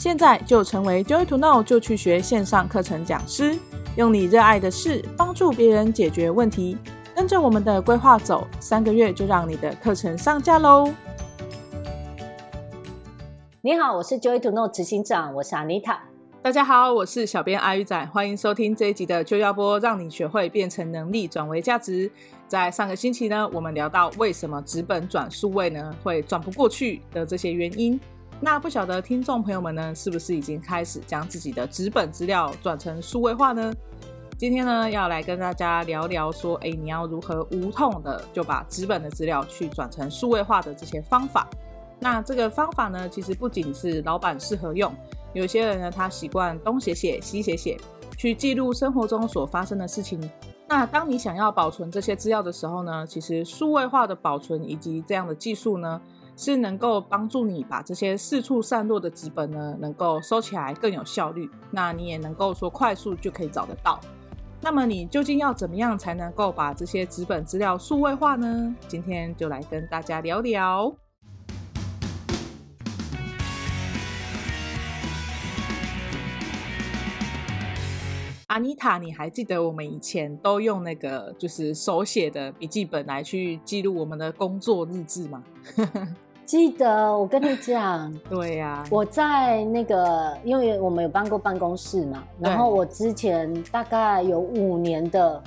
现在就成为 Joy to Know 就去学线上课程讲师，用你热爱的事帮助别人解决问题。跟着我们的规划走，三个月就让你的课程上架喽！你好，我是 Joy to Know 执行长，我是 Anita。大家好，我是小编阿鱼仔，欢迎收听这一集的就要播，让你学会变成能力转为价值。在上个星期呢，我们聊到为什么纸本转数位呢会转不过去的这些原因。那不晓得听众朋友们呢，是不是已经开始将自己的纸本资料转成数位化呢？今天呢，要来跟大家聊聊说，哎，你要如何无痛的就把纸本的资料去转成数位化的这些方法。那这个方法呢，其实不仅是老板适合用，有些人呢，他习惯东写写西写写，去记录生活中所发生的事情。那当你想要保存这些资料的时候呢，其实数位化的保存以及这样的技术呢，是能够帮助你把这些四处散落的纸本呢，能够收起来更有效率。那你也能够说快速就可以找得到。那么你究竟要怎么样才能够把这些纸本资料数位化呢？今天就来跟大家聊聊。阿妮塔，你还记得我们以前都用那个就是手写的笔记本来去记录我们的工作日志吗？记得，我跟你讲，对呀、啊，我在那个，因为我们有搬过办公室嘛，然后我之前大概有五年的，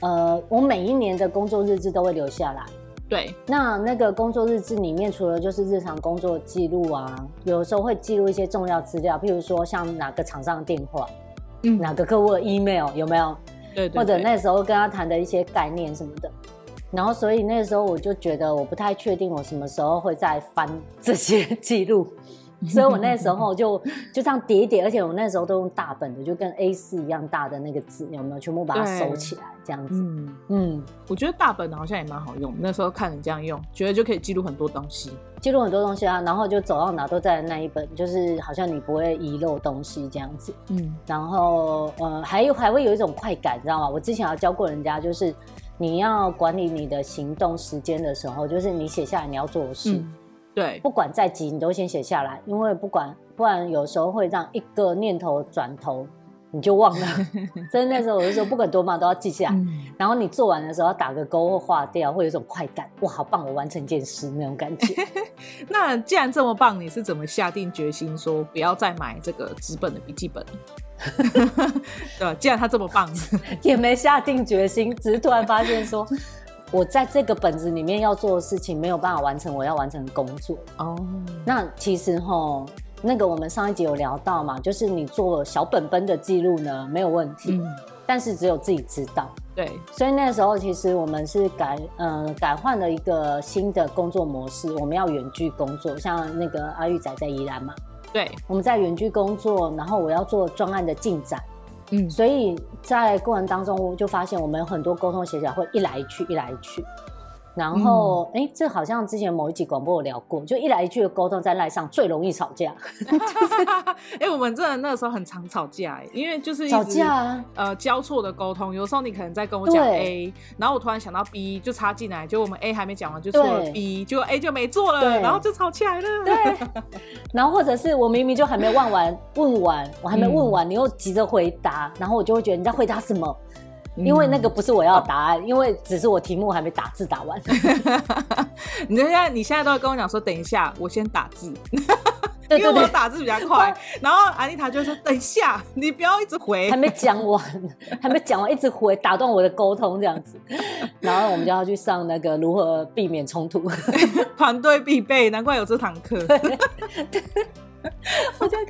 呃，我每一年的工作日志都会留下来。对，那那个工作日志里面，除了就是日常工作记录啊，有时候会记录一些重要资料，譬如说像哪个厂商的电话，嗯，哪个客户的 email 有没有？对，对，对，或者那时候跟他谈的一些概念什么的。然后，所以那时候我就觉得我不太确定我什么时候会再翻这些记录，所以我那时候就就这样叠一叠，而且我那时候都用大本的，就跟 A4 一样大的那个纸，有没有？全部把它收起来，这样子。嗯嗯，我觉得大本的好像也蛮好用。那时候看你这样用，觉得就可以记录很多东西，记录很多东西啊。然后就走到哪都在那一本，就是好像你不会遗漏东西这样子。嗯，然后呃，还有还会有一种快感，你知道吗？我之前有教过人家，就是。你要管理你的行动时间的时候，就是你写下来你要做的事，嗯、对，不管再急，你都先写下来，因为不管不然有时候会让一个念头转头。你就忘了，所以那时候我就说，不管多忙都要记下来。嗯、然后你做完的时候要打个勾或划掉，会有一种快感，哇，好棒，我完成一件事那种感觉。那既然这么棒，你是怎么下定决心说不要再买这个纸本的笔记本？对吧？既然它这么棒，也没下定决心，只是突然发现说，我在这个本子里面要做的事情没有办法完成，我要完成工作。哦，那其实齁。那个我们上一集有聊到嘛，就是你做小本本的记录呢，没有问题，嗯、但是只有自己知道。对，所以那个时候其实我们是改呃改换了一个新的工作模式，我们要远距工作，像那个阿玉仔在宜兰嘛，对，我们在远距工作，然后我要做专案的进展，嗯，所以在过程当中就发现我们有很多沟通协调会一来一去，一来一去。然后，哎、嗯，这好像之前某一集广播有聊过，就一来一去的沟通在赖上最容易吵架。哎、就是，我们真的那个时候很常吵架，因为就是吵架啊，呃，交错的沟通。有时候你可能在跟我讲 A，然后我突然想到 B 就插进来，就我们 A 还没讲完就错了 B，结果 A 就没做了，然后就吵起来了。对，然后或者是我明明就还没问完，问完我还没问完，嗯、你又急着回答，然后我就会觉得你在回答什么？因为那个不是我要答案，嗯、因为只是我题目还没打字打完。你现在你现在都要跟我讲说，等一下，我先打字，对对对，因为我打字比较快。然后安妮塔就说，等一下，你不要一直回，还没讲完，还没讲完，一直回，打断我的沟通这样子。然后我们就要去上那个如何避免冲突，团队必备，难怪有这堂课。我就看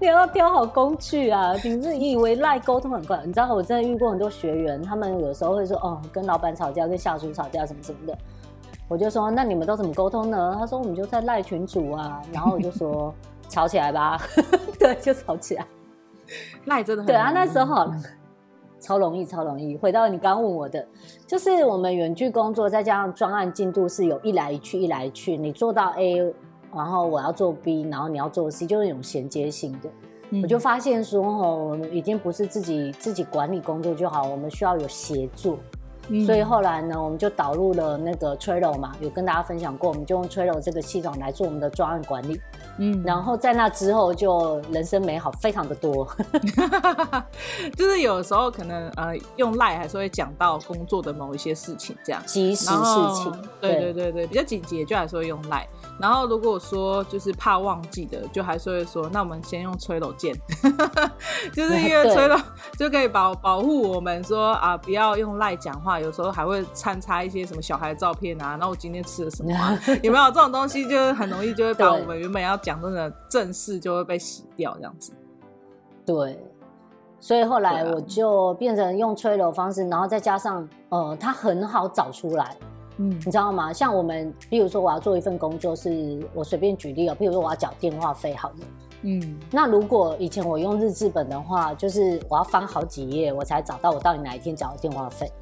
你要挑好工具啊！你是以为赖沟通很快？你知道我真的遇过很多学员，他们有时候会说哦，跟老板吵架，跟下属吵架什么什么的。我就说那你们都怎么沟通呢？他说我们就在赖群主啊。然后我就说 吵起来吧，对，就吵起来。赖真的很对啊，那时候 超容易，超容易。回到你刚问我的，就是我们远距工作，再加上专案进度是有一来一去，一来一去，你做到 A。然后我要做 B，然后你要做 C，就是那种衔接性的。嗯、我就发现说，哦，已经不是自己自己管理工作就好，我们需要有协作。嗯、所以后来呢，我们就导入了那个 Trello 嘛，有跟大家分享过，我们就用 Trello 这个系统来做我们的专案管理。嗯，然后在那之后就人生美好非常的多，就是有时候可能呃用赖还是会讲到工作的某一些事情这样，即时事情，对对。对对，比较紧急就还是会用赖。然后如果说就是怕忘记的，就还是会说，那我们先用吹楼键，就是因为吹楼就可以保保护我们说啊，不要用赖讲话。有时候还会掺插一些什么小孩的照片啊，那我今天吃了什么、啊，有没有这种东西？就很容易就会把我们原本要讲真的正事就会被洗掉这样子。对，所以后来我就变成用吹楼方式，然后再加上呃，它很好找出来。嗯，你知道吗？像我们，比如说我要做一份工作，是我随便举例哦，比如说我要缴电话费，好了。嗯，那如果以前我用日志本的话，就是我要翻好几页，我才找到我到底哪一天缴的电话费。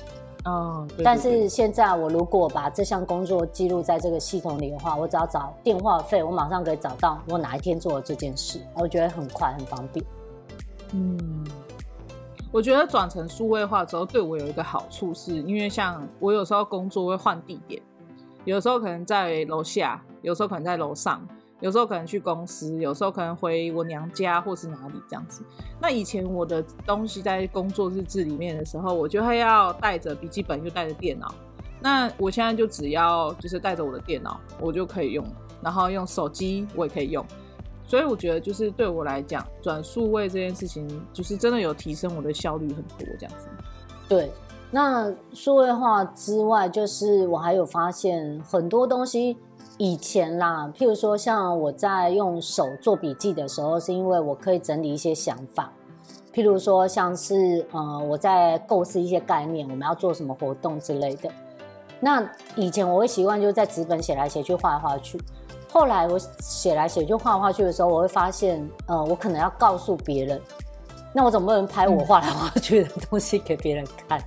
哦，对对对。但是现在我如果把这项工作记录在这个系统里的话，我只要找电话费，我马上可以找到我哪一天做了这件事，我觉得很快很方便。嗯。我觉得转成数位化之后，对我有一个好处是，因为像我有时候工作会换地点，有时候可能在楼下，有时候可能在楼上，有时候可能去公司，有时候可能回我娘家或是哪里这样子。那以前我的东西在工作日志里面的时候，我就会要带着笔记本，又带着电脑。那我现在就只要就是带着我的电脑，我就可以用，然后用手机我也可以用。所以我觉得，就是对我来讲，转数位这件事情，就是真的有提升我的效率很多，这样子。对，那数位化之外，就是我还有发现很多东西，以前啦，譬如说像我在用手做笔记的时候，是因为我可以整理一些想法，譬如说像是呃我在构思一些概念，我们要做什么活动之类的。那以前我会习惯就在纸本写来写去，画来画去。后来我写来写去画来画去的时候，我会发现，呃，我可能要告诉别人，那我总不能拍我画来画去的东西给别人看？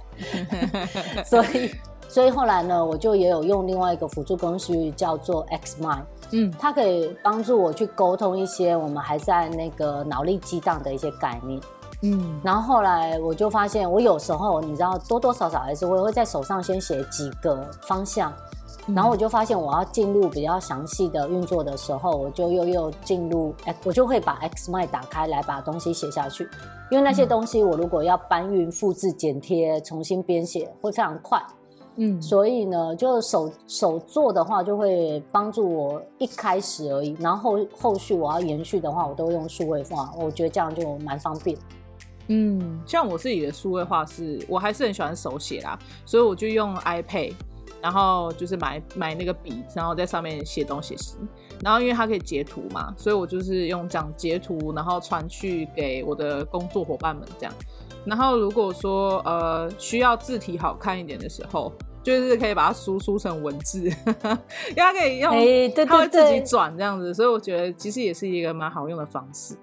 所以，所以后来呢，我就也有用另外一个辅助工具，叫做 XMind，嗯，它可以帮助我去沟通一些我们还在那个脑力激荡的一些概念，嗯，然后后来我就发现，我有时候你知道，多多少少还是会会在手上先写几个方向。然后我就发现，我要进入比较详细的运作的时候，我就又又进入，我就会把 XMind 打开来把东西写下去。因为那些东西我如果要搬运、复制、剪贴、重新编写，会非常快。嗯，所以呢，就手手做的话，就会帮助我一开始而已。然后后后续我要延续的话，我都用数位化，我觉得这样就蛮方便。嗯，像我自己的数位化是，我还是很喜欢手写啦，所以我就用 iPad。然后就是买买那个笔，然后在上面写东写西写。然后因为它可以截图嘛，所以我就是用这样截图，然后传去给我的工作伙伴们这样。然后如果说呃需要字体好看一点的时候，就是可以把它输输成文字，因为它可以用，它会自己转这样子，所以我觉得其实也是一个蛮好用的方式。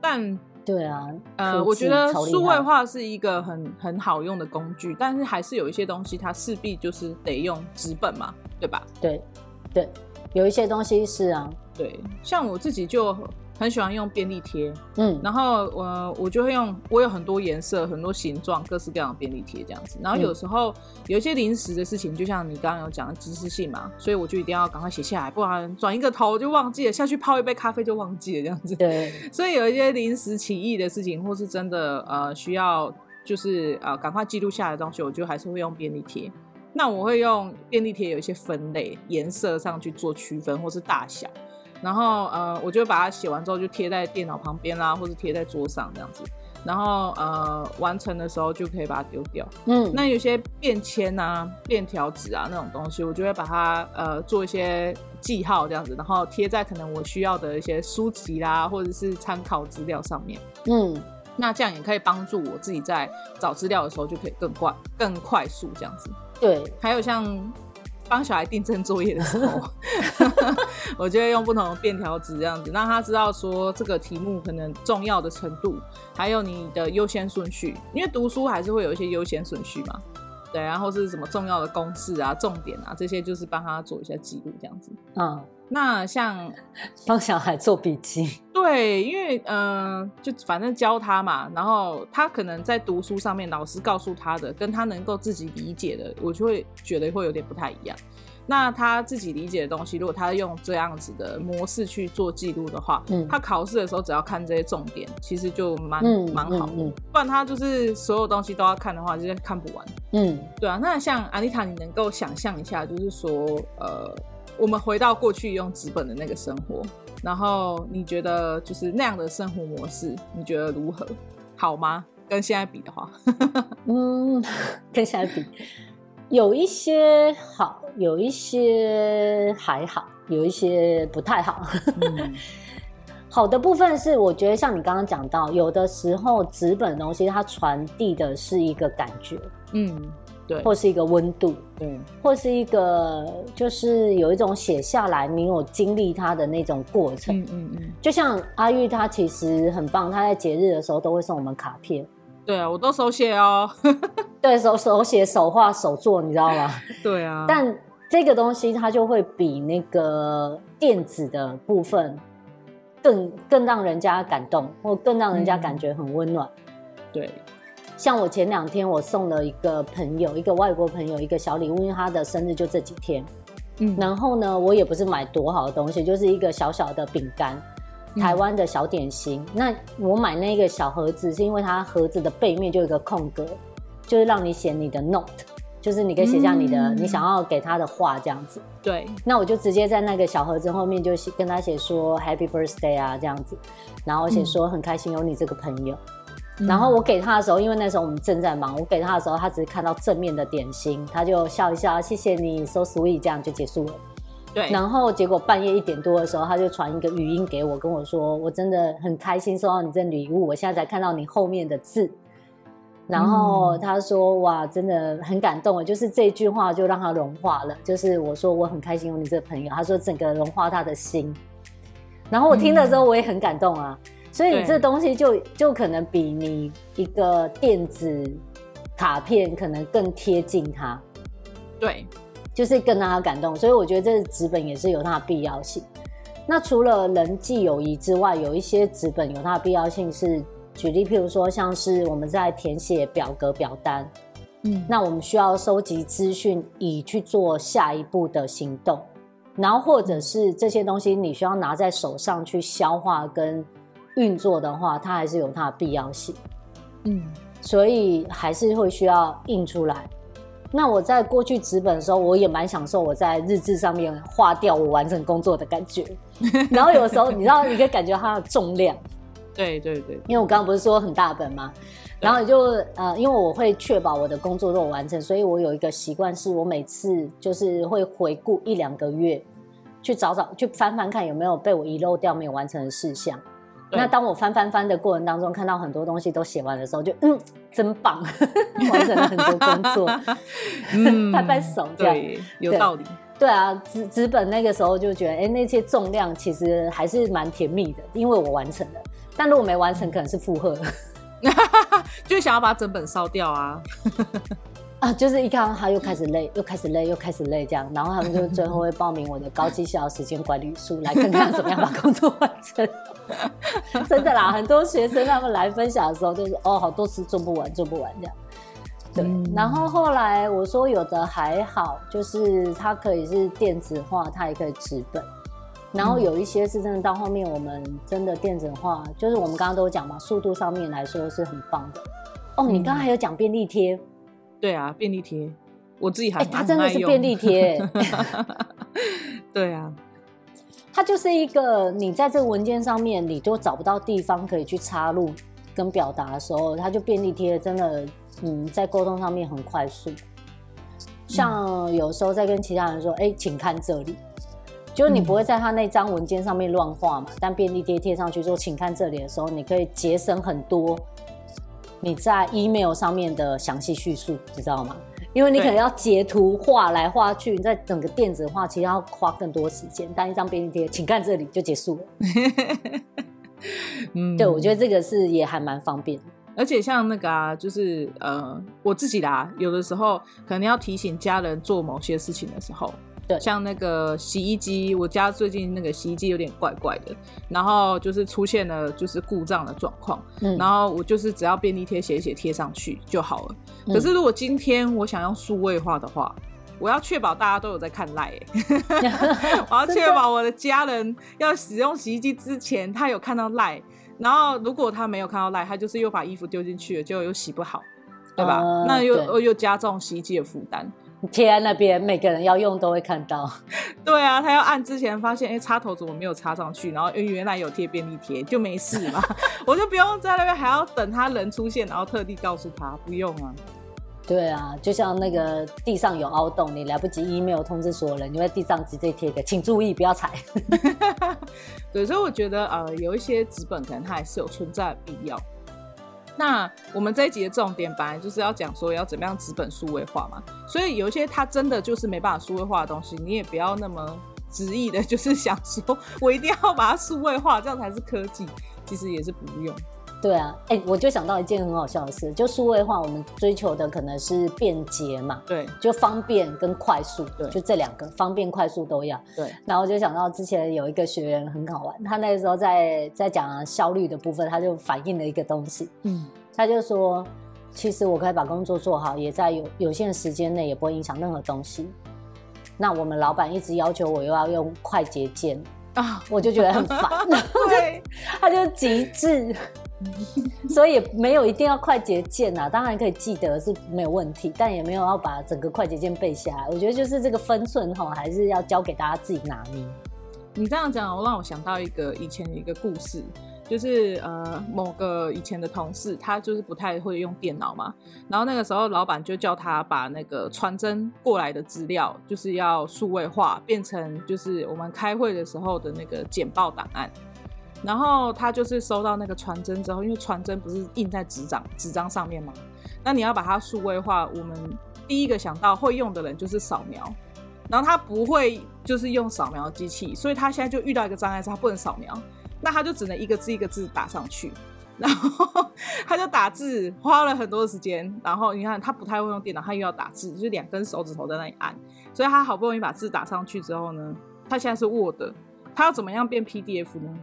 但对啊，呃，我觉得数位化是一个很很好用的工具，但是还是有一些东西它势必就是得用纸本嘛，对吧？对，对，有一些东西是啊，对，像我自己就。很喜欢用便利贴，嗯，然后我、呃、我就会用，我有很多颜色、很多形状、各式各样的便利贴这样子。然后有时候有一些临时的事情，就像你刚刚有讲的知识性嘛，所以我就一定要赶快写下来，不然转一个头就忘记了，下去泡一杯咖啡就忘记了这样子。对，所以有一些临时起意的事情，或是真的呃需要就是呃赶快记录下来的东西，我就还是会用便利贴。那我会用便利贴有一些分类，颜色上去做区分，或是大小。然后呃，我就把它写完之后就贴在电脑旁边啦，或者贴在桌上这样子。然后呃，完成的时候就可以把它丢掉。嗯，那有些便签啊、便条纸啊那种东西，我就会把它呃做一些记号这样子，然后贴在可能我需要的一些书籍啦，或者是参考资料上面。嗯，那这样也可以帮助我自己在找资料的时候就可以更快、更快速这样子。对，还有像。帮小孩订正作业的时候，我就会用不同的便条纸这样子，让他知道说这个题目可能重要的程度，还有你的优先顺序，因为读书还是会有一些优先顺序嘛。对，然后是什么重要的公式啊、重点啊，这些就是帮他做一下记录，这样子。嗯，那像 帮小孩做笔记，对，因为嗯、呃，就反正教他嘛，然后他可能在读书上面，老师告诉他的，跟他能够自己理解的，我就会觉得会有点不太一样。那他自己理解的东西，如果他用这样子的模式去做记录的话，嗯，他考试的时候只要看这些重点，其实就蛮蛮、嗯、好的。嗯嗯、不然他就是所有东西都要看的话，就是看不完。嗯，对啊。那像安妮塔，你能够想象一下，就是说，呃，我们回到过去用纸本的那个生活，然后你觉得就是那样的生活模式，你觉得如何？好吗？跟现在比的话，嗯，跟现在比。有一些好，有一些还好，有一些不太好。嗯、好的部分是，我觉得像你刚刚讲到，有的时候纸本的东西它传递的是一个感觉，嗯，对，或是一个温度，嗯，或是一个就是有一种写下来，你有经历它的那种过程，嗯嗯嗯。就像阿玉，他其实很棒，他在节日的时候都会送我们卡片。对啊，我都手写哦。对手手写手画手做，你知道吗？对啊。但这个东西它就会比那个电子的部分更更让人家感动，或更让人家感觉很温暖。嗯、对。像我前两天我送了一个朋友，一个外国朋友一个小礼物，因为他的生日就这几天。嗯。然后呢，我也不是买多好的东西，就是一个小小的饼干。台湾的小点心，嗯、那我买那个小盒子是因为它盒子的背面就有一个空格，就是让你写你的 note，就是你可以写下你的、嗯、你想要给他的话这样子。对，那我就直接在那个小盒子后面就写跟他写说 Happy Birthday 啊这样子，然后写说很开心有你这个朋友。嗯、然后我给他的时候，因为那时候我们正在忙，我给他的时候他只是看到正面的点心，他就笑一笑，谢谢你，so sweet，这样就结束了。对，然后结果半夜一点多的时候，他就传一个语音给我，跟我说：“我真的很开心收到你这礼物，我现在才看到你后面的字。”然后他说：“哇，真的很感动，就是这句话就让他融化了。就是我说我很开心有你这个朋友，他说整个融化他的心。然后我听了之后我也很感动啊，所以这东西就就可能比你一个电子卡片可能更贴近他。对。”就是更让他感动，所以我觉得这纸本也是有它的必要性。那除了人际友谊之外，有一些纸本有它的必要性是，举例譬如说，像是我们在填写表格表单，嗯，那我们需要收集资讯以去做下一步的行动，然后或者是这些东西你需要拿在手上去消化跟运作的话，它还是有它的必要性，嗯，所以还是会需要印出来。那我在过去纸本的时候，我也蛮享受我在日志上面划掉我完成工作的感觉。然后有时候你知道，你可以感觉它的重量。对对对。因为我刚刚不是说很大本吗？然后就呃，因为我会确保我的工作都有完成，所以我有一个习惯，是我每次就是会回顾一两个月，去找找去翻翻看有没有被我遗漏掉没有完成的事项。那当我翻翻翻的过程当中，看到很多东西都写完的时候，就嗯，真棒，完成了很多工作，嗯、拍拍手，对，有道理。对啊，纸纸本那个时候就觉得，哎、欸，那些重量其实还是蛮甜蜜的，因为我完成了。但如果没完成，可能是负荷，就想要把整本烧掉啊。啊，就是一看他又开始累，又开始累，又开始累这样，然后他们就最后会报名我的高绩效时间管理术，来看看怎么样把工作完成。真的啦，很多学生他们来分享的时候就是，哦，好多次做不完，做不完这样。对，嗯、然后后来我说有的还好，就是它可以是电子化，它也可以纸本。然后有一些是真的到后面我们真的电子化，就是我们刚刚都讲嘛，速度上面来说是很棒的。哦，你刚刚还有讲便利贴。对啊，便利贴，我自己还。它真的是便利贴。对啊，它就是一个你在这个文件上面你都找不到地方可以去插入跟表达的时候，它就便利贴真的，嗯，在沟通上面很快速。像有时候在跟其他人说，哎，请看这里，就是你不会在他那张文件上面乱画嘛，但便利贴贴上去说，请看这里的时候，你可以节省很多。你在 email 上面的详细叙述，你知道吗？因为你可能要截图画来画去，你在整个电子化，其实要花更多时间。但一张便利贴，请看这里就结束了。嗯，对，我觉得这个是也还蛮方便。而且像那个啊，就是呃，我自己啦，有的时候可能要提醒家人做某些事情的时候。对，像那个洗衣机，我家最近那个洗衣机有点怪怪的，然后就是出现了就是故障的状况，嗯，然后我就是只要便利贴写一写贴上去就好了。可是如果今天我想要数位化的话，我要确保大家都有在看赖、欸，我要确保我的家人要使用洗衣机之前，他有看到赖。然后如果他没有看到赖，他就是又把衣服丢进去了，就又洗不好，对吧？呃、那又又加重洗衣机的负担。贴在那边，每个人要用都会看到。对啊，他要按之前发现，哎，插头怎么没有插上去？然后原来有贴便利贴，就没事嘛。我就不用在那边还要等他人出现，然后特地告诉他不用啊。对啊，就像那个地上有凹洞，你来不及 email 通知所有人，你在地上直接贴个，请注意不要踩。对，所以我觉得呃，有一些纸本可能它还是有存在的必要。那我们这一集的重点本来就是要讲说要怎么样纸本数位化嘛，所以有一些它真的就是没办法数位化的东西，你也不要那么执意的，就是想说我一定要把它数位化，这样才是科技，其实也是不用。对啊，哎，我就想到一件很好笑的事，就数位化，我们追求的可能是便捷嘛，对，就方便跟快速，对，就这两个，方便快速都要。对，然后我就想到之前有一个学员很好玩，他那个时候在在讲效率的部分，他就反映了一个东西，嗯，他就说，其实我可以把工作做好，也在有有限时间内，也不会影响任何东西。那我们老板一直要求我又要用快捷键啊，我就觉得很烦，对，他就极致。所以没有一定要快捷键呐，当然可以记得是没有问题，但也没有要把整个快捷键背下来。我觉得就是这个分寸哈，还是要交给大家自己拿捏。你这样讲，我让我想到一个以前的一个故事，就是呃某个以前的同事，他就是不太会用电脑嘛，然后那个时候老板就叫他把那个传真过来的资料，就是要数位化，变成就是我们开会的时候的那个简报档案。然后他就是收到那个传真之后，因为传真不是印在纸张纸张上面吗？那你要把它数位化，我们第一个想到会用的人就是扫描，然后他不会就是用扫描机器，所以他现在就遇到一个障碍是他不能扫描，那他就只能一个字一个字打上去，然后他就打字花了很多时间，然后你看他不太会用电脑，他又要打字，就两根手指头在那里按，所以他好不容易把字打上去之后呢，他现在是 Word，他要怎么样变 PDF 呢？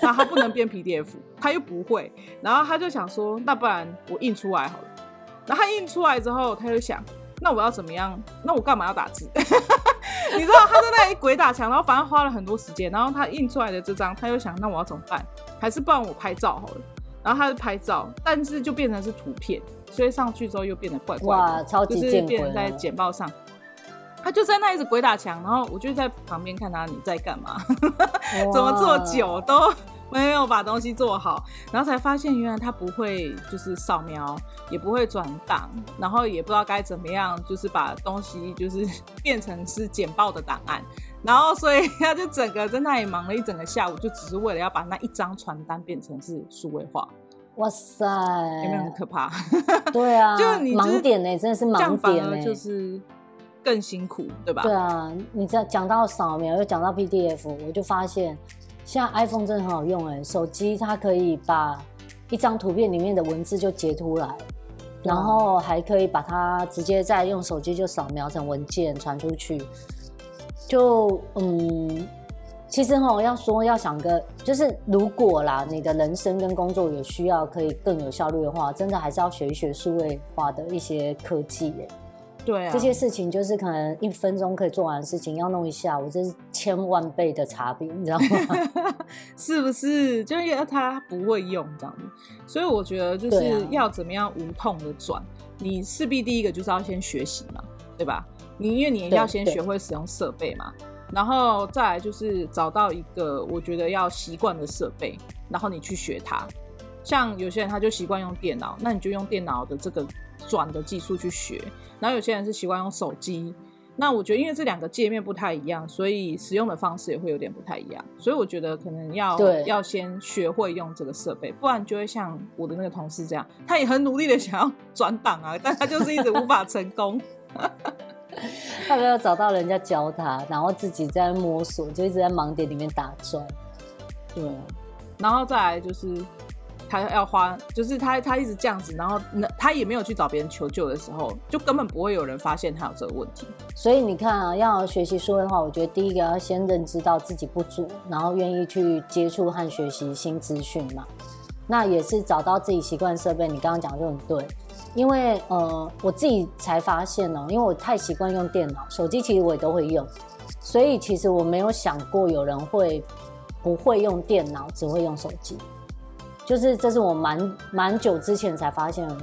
那他不能变 PDF，他又不会，然后他就想说，那不然我印出来好了。然后他印出来之后，他就想，那我要怎么样？那我干嘛要打字？你知道他在那里鬼打墙，然后反正花了很多时间。然后他印出来的这张，他又想，那我要怎么办？还是不然我拍照好了。然后他就拍照，但是就变成是图片，所以上去之后又变得怪怪的，哇，超级就是变成在简报上。他就在那一直鬼打墙，然后我就在旁边看他，你在干嘛？怎么做久都没有把东西做好，然后才发现原来他不会就是扫描，也不会转档，然后也不知道该怎么样，就是把东西就是变成是简报的档案，然后所以他就整个在那里忙了一整个下午，就只是为了要把那一张传单变成是数位化。哇塞，有没有很可怕？对啊，就你盲点呢，真的是盲点呢，就是。更辛苦，对吧？对啊，你在讲到扫描，又讲到 PDF，我就发现现在 iPhone 真的很好用哎，手机它可以把一张图片里面的文字就截图来，然后还可以把它直接再用手机就扫描成文件传出去。就嗯，其实哈，要说要想个，就是如果啦，你的人生跟工作有需要可以更有效率的话，真的还是要学一学数位化的一些科技耶。对啊，这些事情就是可能一分钟可以做完的事情，要弄一下，我这是千万倍的差别，你知道吗？是不是？就因为他不会用这样子，所以我觉得就是要怎么样无痛的转，啊、你势必第一个就是要先学习嘛，对吧？你因为你要先学会使用设备嘛，然后再来就是找到一个我觉得要习惯的设备，然后你去学它。像有些人他就习惯用电脑，那你就用电脑的这个转的技术去学。然后有些人是习惯用手机，那我觉得因为这两个界面不太一样，所以使用的方式也会有点不太一样。所以我觉得可能要要先学会用这个设备，不然就会像我的那个同事这样，他也很努力的想要 转档啊，但他就是一直无法成功。他没有找到人家教他，然后自己在摸索，就一直在盲点里面打转。对，然后再来就是。他要花，就是他他一直这样子，然后那他也没有去找别人求救的时候，就根本不会有人发现他有这个问题。所以你看啊，要学习数位的话，我觉得第一个要先认知到自己不足，然后愿意去接触和学习新资讯嘛。那也是找到自己习惯设备，你刚刚讲就很对。因为呃，我自己才发现哦，因为我太习惯用电脑，手机其实我也都会用，所以其实我没有想过有人会不会用电脑，只会用手机。就是这是我蛮蛮久之前才发现的，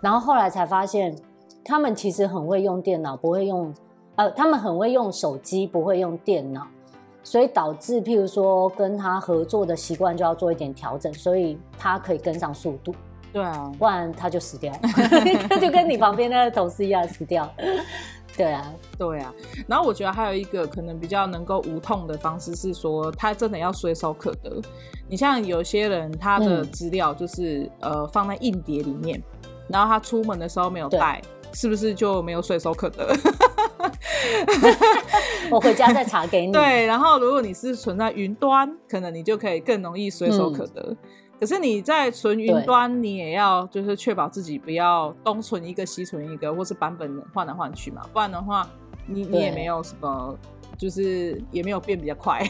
然后后来才发现，他们其实很会用电脑，不会用，呃，他们很会用手机，不会用电脑，所以导致譬如说跟他合作的习惯就要做一点调整，所以他可以跟上速度。对啊，不然他就死掉，就跟你旁边那个同事一样死掉。对啊，对啊。然后我觉得还有一个可能比较能够无痛的方式是说，他真的要随手可得。你像有些人，他的资料就是、嗯、呃放在硬碟里面，然后他出门的时候没有带，是不是就没有随手可得？我回家再查给你。对，然后如果你是存在云端，可能你就可以更容易随手可得。嗯可是你在存云端，你也要就是确保自己不要东存一个西存一个，或是版本换来换去嘛，不然的话，你你也没有什么，就是也没有变比较快。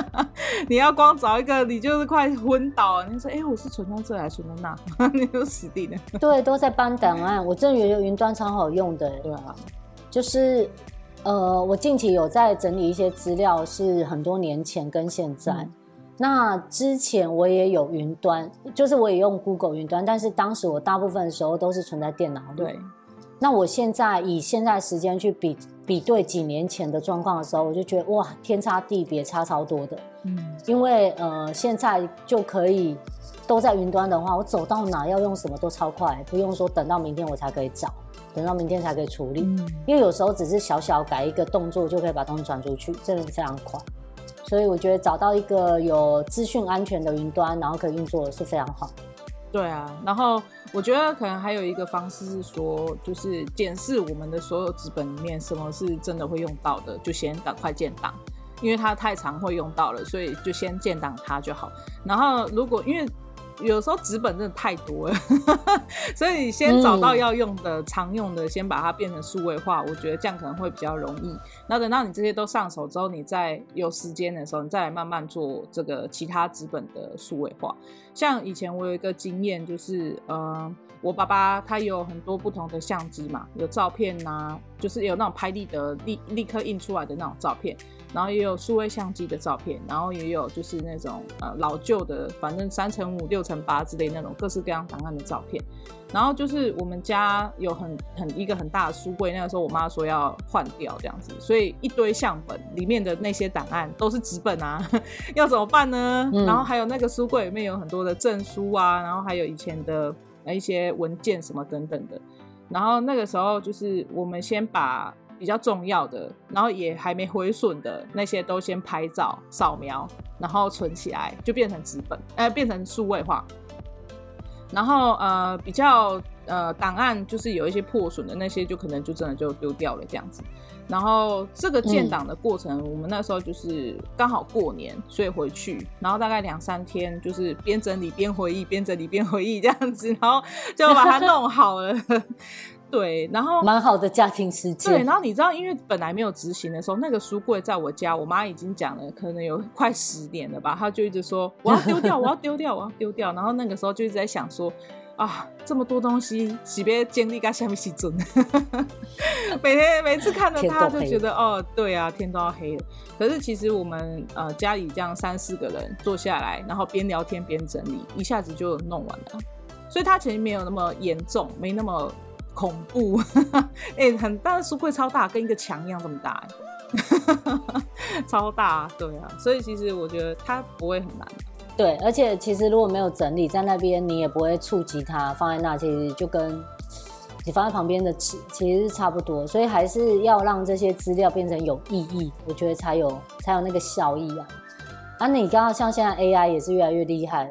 你要光找一个，你就是快昏倒。你说，哎、欸，我是存到这还是存到那？你就死定了。对，都在搬档案。我真的觉得云端超好用的。对啊，就是呃，我近期有在整理一些资料，是很多年前跟现在。嗯那之前我也有云端，就是我也用 Google 云端，但是当时我大部分的时候都是存在电脑里。对。那我现在以现在时间去比比对几年前的状况的时候，我就觉得哇，天差地别，差超多的。嗯。因为呃，现在就可以都在云端的话，我走到哪要用什么都超快，不用说等到明天我才可以找，等到明天才可以处理。嗯。因为有时候只是小小改一个动作就可以把东西传出去，真的非常快。所以我觉得找到一个有资讯安全的云端，然后可以运作的是非常好。对啊，然后我觉得可能还有一个方式是说，就是检视我们的所有资本里面什么是真的会用到的，就先赶快建档，因为它太常会用到了，所以就先建档它就好。然后如果因为有时候纸本真的太多了，所以你先找到要用的、常用的，先把它变成数位化。我觉得这样可能会比较容易。那等到你这些都上手之后，你再有时间的时候，你再来慢慢做这个其他纸本的数位化。像以前我有一个经验，就是呃，我爸爸他有很多不同的相机嘛，有照片呐、就是有那种拍立得立立刻印出来的那种照片。然后也有数位相机的照片，然后也有就是那种呃老旧的，反正三乘五、六乘八之类那种各式各样档案的照片。然后就是我们家有很很一个很大的书柜，那个时候我妈说要换掉这样子，所以一堆相本里面的那些档案都是纸本啊，要怎么办呢？然后还有那个书柜里面有很多的证书啊，然后还有以前的一些文件什么等等的。然后那个时候就是我们先把。比较重要的，然后也还没毁损的那些都先拍照扫描，然后存起来，就变成纸本，呃，变成数位化。然后呃，比较呃档案就是有一些破损的那些，就可能就真的就丢掉了这样子。然后这个建档的过程，我们那时候就是刚好过年，所以回去，然后大概两三天，就是边整理边回忆，边整理边回忆这样子，然后就把它弄好了。对，然后蛮好的家庭时间。对，然后你知道，因为本来没有执行的时候，那个书柜在我家，我妈已经讲了，可能有快十年了吧。她就一直说我要丢掉，我要丢掉，我要丢掉。然后那个时候就一直在想说，啊，这么多东西，洗别经历该下面洗准。每天每次看到她，就觉得哦，对啊，天都要黑了。可是其实我们呃家里这样三四个人坐下来，然后边聊天边整理，一下子就弄完了。所以它其实没有那么严重，没那么。恐怖，哎、很大的书柜，超大，跟一个墙一样这么大，超大，对啊，所以其实我觉得它不会很难，对，而且其实如果没有整理在那边，你也不会触及它，放在那其实就跟你放在旁边的纸其实是差不多，所以还是要让这些资料变成有意义，我觉得才有才有那个效益啊。啊，你刚刚像现在 AI 也是越来越厉害了。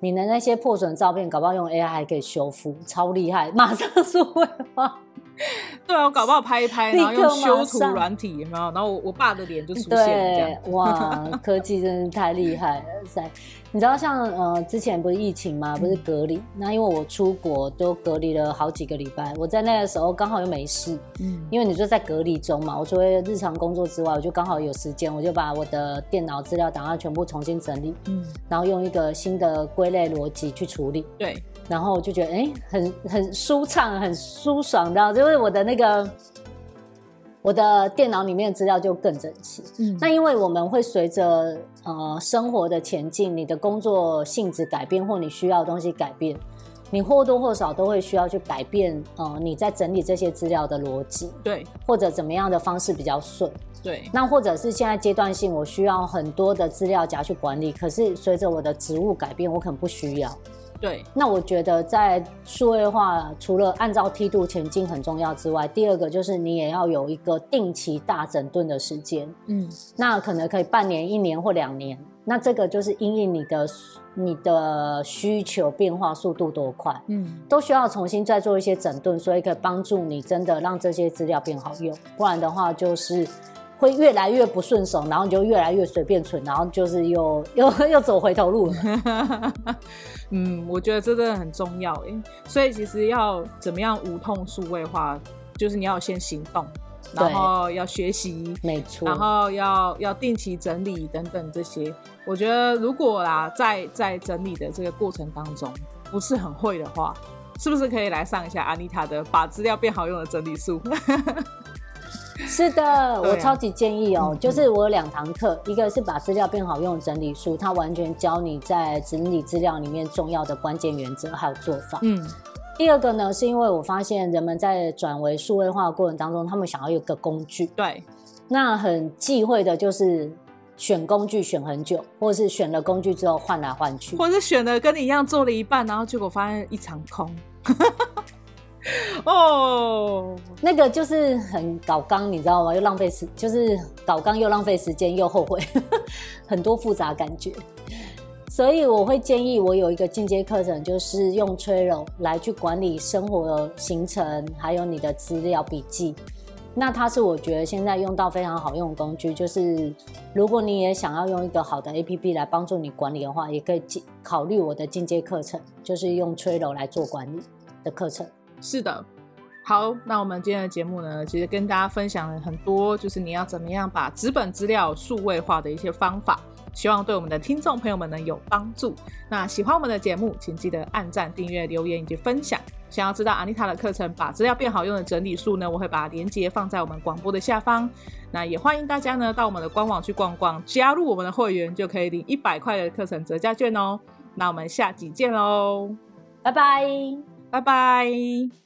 你的那些破损照片，搞不好用 AI 还可以修复，超厉害！马上 数位化。对啊，我搞不好拍一拍，然后用修图软体，有没有？然后我我爸的脸就出现了。对，哇，科技真是太厉害了！塞，你知道像呃之前不是疫情吗？不是隔离，那因为我出国都隔离了好几个礼拜，我在那个时候刚好又没事，嗯，因为你就在隔离中嘛，我除了日常工作之外，我就刚好有时间，我就把我的电脑资料档案全部重新整理，嗯，然后用一个新的归类逻辑去处理，对，然后我就觉得哎、欸，很很舒畅，很舒爽的，就是我的那个。我的电脑里面的资料就更整齐。嗯，那因为我们会随着呃生活的前进，你的工作性质改变，或你需要的东西改变，你或多或少都会需要去改变呃你在整理这些资料的逻辑。对，或者怎么样的方式比较顺。对，那或者是现在阶段性，我需要很多的资料夹去管理，可是随着我的职务改变，我可能不需要。对，那我觉得在数位化，除了按照梯度前进很重要之外，第二个就是你也要有一个定期大整顿的时间。嗯，那可能可以半年、一年或两年。那这个就是因应你的你的需求变化速度多快，嗯，都需要重新再做一些整顿，所以可以帮助你真的让这些资料变好用。不然的话，就是会越来越不顺手，然后你就越来越随便存，然后就是又 又又走回头路了。嗯，我觉得这真的很重要诶，所以其实要怎么样无痛数位化，就是你要先行动，然后要学习，没错，然后要要定期整理等等这些。我觉得如果啦，在在整理的这个过程当中不是很会的话，是不是可以来上一下安妮塔的把资料变好用的整理术？是的，我超级建议哦、喔，就是我有两堂课，一个是把资料变好用的整理术，它完全教你在整理资料里面重要的关键原则还有做法。嗯，第二个呢，是因为我发现人们在转为数位化的过程当中，他们想要有个工具，对，那很忌讳的就是选工具选很久，或者是选了工具之后换来换去，或者是选了跟你一样做了一半，然后结果发现一场空。哦，那个就是很搞刚，你知道吗？又浪费时，就是搞刚又浪费时间又后悔，很多复杂感觉。所以我会建议我有一个进阶课程，就是用吹柔来去管理生活行程，还有你的资料笔记。那它是我觉得现在用到非常好用的工具，就是如果你也想要用一个好的 APP 来帮助你管理的话，也可以考虑我的进阶课程，就是用吹柔来做管理的课程。是的，好，那我们今天的节目呢，其实跟大家分享了很多，就是你要怎么样把纸本资料数位化的一些方法，希望对我们的听众朋友们呢有帮助。那喜欢我们的节目，请记得按赞、订阅、留言以及分享。想要知道安妮塔的课程，把资料变好用的整理术呢，我会把链接放在我们广播的下方。那也欢迎大家呢到我们的官网去逛逛，加入我们的会员就可以领一百块的课程折价券哦。那我们下集见喽，拜拜。拜拜。